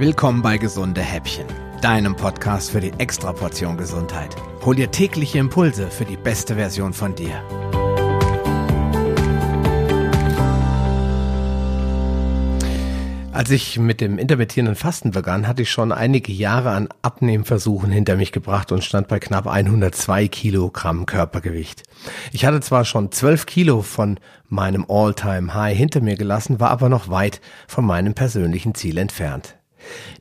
Willkommen bei Gesunde Häppchen, deinem Podcast für die Extraportion Gesundheit. Hol dir tägliche Impulse für die beste Version von dir. Als ich mit dem intermittierenden Fasten begann, hatte ich schon einige Jahre an Abnehmversuchen hinter mich gebracht und stand bei knapp 102 Kilogramm Körpergewicht. Ich hatte zwar schon 12 Kilo von meinem All-Time-High hinter mir gelassen, war aber noch weit von meinem persönlichen Ziel entfernt.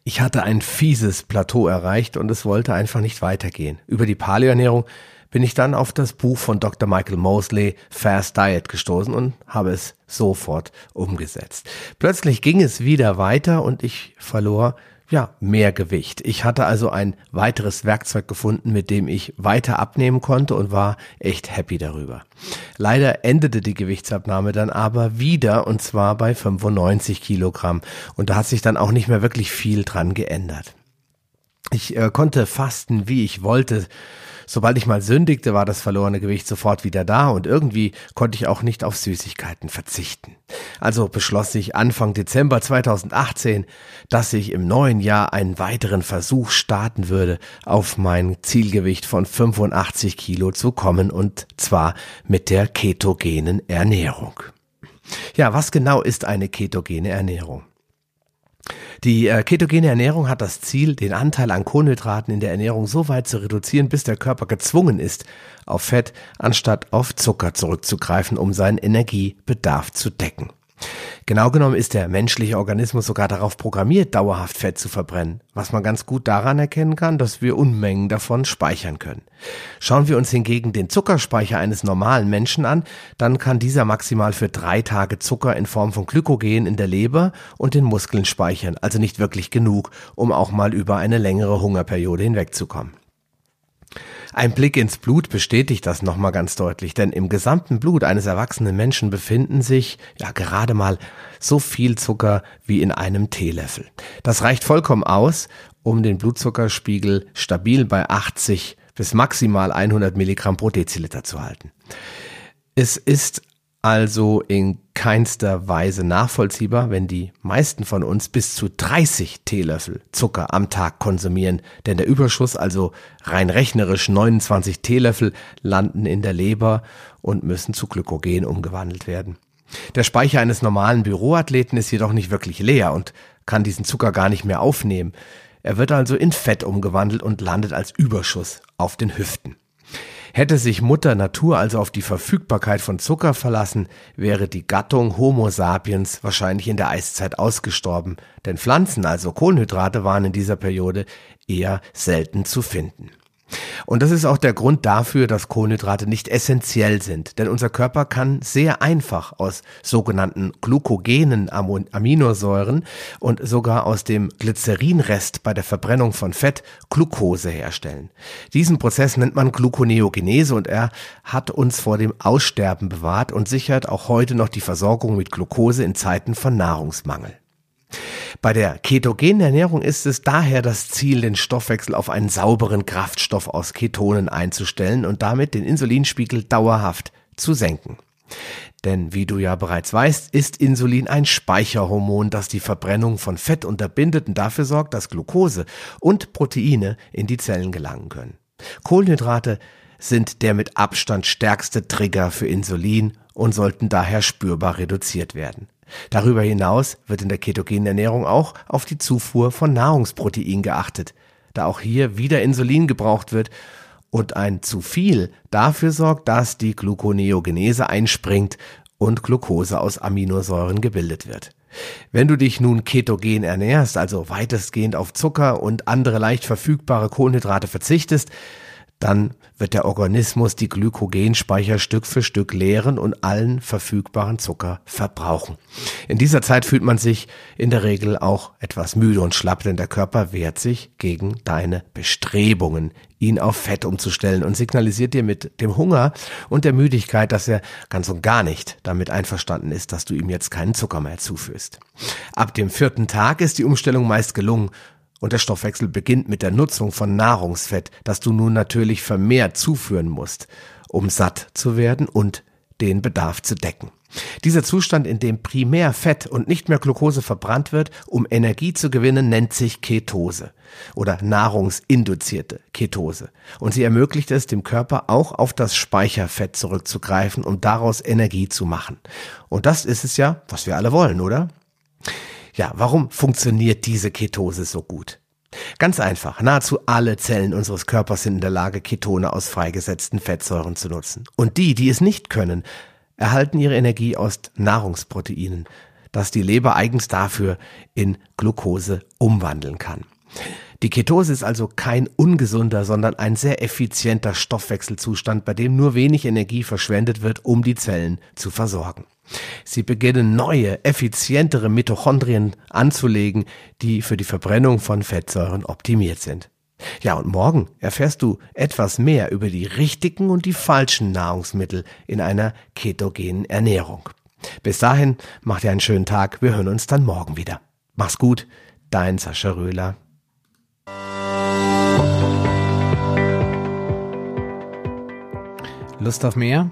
Ich hatte ein fieses Plateau erreicht und es wollte einfach nicht weitergehen. Über die Paleoernährung bin ich dann auf das Buch von Dr. Michael Mosley Fast Diet gestoßen und habe es sofort umgesetzt. Plötzlich ging es wieder weiter und ich verlor ja, mehr Gewicht. Ich hatte also ein weiteres Werkzeug gefunden, mit dem ich weiter abnehmen konnte und war echt happy darüber. Leider endete die Gewichtsabnahme dann aber wieder und zwar bei 95 Kilogramm und da hat sich dann auch nicht mehr wirklich viel dran geändert. Ich äh, konnte fasten, wie ich wollte. Sobald ich mal sündigte, war das verlorene Gewicht sofort wieder da und irgendwie konnte ich auch nicht auf Süßigkeiten verzichten. Also beschloss ich Anfang Dezember 2018, dass ich im neuen Jahr einen weiteren Versuch starten würde, auf mein Zielgewicht von 85 Kilo zu kommen und zwar mit der ketogenen Ernährung. Ja, was genau ist eine ketogene Ernährung? Die äh, ketogene Ernährung hat das Ziel, den Anteil an Kohlenhydraten in der Ernährung so weit zu reduzieren, bis der Körper gezwungen ist, auf Fett anstatt auf Zucker zurückzugreifen, um seinen Energiebedarf zu decken. Genau genommen ist der menschliche Organismus sogar darauf programmiert, dauerhaft Fett zu verbrennen, was man ganz gut daran erkennen kann, dass wir Unmengen davon speichern können. Schauen wir uns hingegen den Zuckerspeicher eines normalen Menschen an, dann kann dieser maximal für drei Tage Zucker in Form von Glykogen in der Leber und den Muskeln speichern, also nicht wirklich genug, um auch mal über eine längere Hungerperiode hinwegzukommen. Ein Blick ins Blut bestätigt das nochmal ganz deutlich, denn im gesamten Blut eines erwachsenen Menschen befinden sich ja gerade mal so viel Zucker wie in einem Teelöffel. Das reicht vollkommen aus, um den Blutzuckerspiegel stabil bei 80 bis maximal 100 Milligramm pro Deziliter zu halten. Es ist also in keinster Weise nachvollziehbar, wenn die meisten von uns bis zu 30 Teelöffel Zucker am Tag konsumieren, denn der Überschuss, also rein rechnerisch 29 Teelöffel, landen in der Leber und müssen zu Glykogen umgewandelt werden. Der Speicher eines normalen Büroathleten ist jedoch nicht wirklich leer und kann diesen Zucker gar nicht mehr aufnehmen. Er wird also in Fett umgewandelt und landet als Überschuss auf den Hüften. Hätte sich Mutter Natur also auf die Verfügbarkeit von Zucker verlassen, wäre die Gattung Homo sapiens wahrscheinlich in der Eiszeit ausgestorben, denn Pflanzen, also Kohlenhydrate, waren in dieser Periode eher selten zu finden. Und das ist auch der Grund dafür, dass Kohlenhydrate nicht essentiell sind, denn unser Körper kann sehr einfach aus sogenannten glukogenen Aminosäuren und sogar aus dem Glycerinrest bei der Verbrennung von Fett Glucose herstellen. Diesen Prozess nennt man Gluconeogenese und er hat uns vor dem Aussterben bewahrt und sichert auch heute noch die Versorgung mit Glucose in Zeiten von Nahrungsmangel. Bei der ketogenen Ernährung ist es daher das Ziel, den Stoffwechsel auf einen sauberen Kraftstoff aus Ketonen einzustellen und damit den Insulinspiegel dauerhaft zu senken. Denn wie du ja bereits weißt, ist Insulin ein Speicherhormon, das die Verbrennung von Fett unterbindet und dafür sorgt, dass Glucose und Proteine in die Zellen gelangen können. Kohlenhydrate sind der mit Abstand stärkste Trigger für Insulin und sollten daher spürbar reduziert werden. Darüber hinaus wird in der ketogenen Ernährung auch auf die Zufuhr von Nahrungsprotein geachtet, da auch hier wieder Insulin gebraucht wird und ein zu viel dafür sorgt, dass die Gluconeogenese einspringt und Glucose aus Aminosäuren gebildet wird. Wenn du dich nun ketogen ernährst, also weitestgehend auf Zucker und andere leicht verfügbare Kohlenhydrate verzichtest, dann wird der Organismus die Glykogenspeicher Stück für Stück leeren und allen verfügbaren Zucker verbrauchen. In dieser Zeit fühlt man sich in der Regel auch etwas müde und schlapp, denn der Körper wehrt sich gegen deine Bestrebungen, ihn auf Fett umzustellen und signalisiert dir mit dem Hunger und der Müdigkeit, dass er ganz und gar nicht damit einverstanden ist, dass du ihm jetzt keinen Zucker mehr zuführst. Ab dem vierten Tag ist die Umstellung meist gelungen und der Stoffwechsel beginnt mit der Nutzung von Nahrungsfett, das du nun natürlich vermehrt zuführen musst, um satt zu werden und den Bedarf zu decken. Dieser Zustand, in dem primär Fett und nicht mehr Glucose verbrannt wird, um Energie zu gewinnen, nennt sich Ketose oder nahrungsinduzierte Ketose. Und sie ermöglicht es dem Körper auch auf das Speicherfett zurückzugreifen, um daraus Energie zu machen. Und das ist es ja, was wir alle wollen, oder? Ja, warum funktioniert diese Ketose so gut? Ganz einfach, nahezu alle Zellen unseres Körpers sind in der Lage, Ketone aus freigesetzten Fettsäuren zu nutzen. Und die, die es nicht können, erhalten ihre Energie aus Nahrungsproteinen, das die Leber eigens dafür in Glucose umwandeln kann. Die Ketose ist also kein ungesunder, sondern ein sehr effizienter Stoffwechselzustand, bei dem nur wenig Energie verschwendet wird, um die Zellen zu versorgen. Sie beginnen neue, effizientere Mitochondrien anzulegen, die für die Verbrennung von Fettsäuren optimiert sind. Ja, und morgen erfährst du etwas mehr über die richtigen und die falschen Nahrungsmittel in einer ketogenen Ernährung. Bis dahin, mach dir einen schönen Tag. Wir hören uns dann morgen wieder. Mach's gut, dein Sascha Röhler. Lust auf mehr?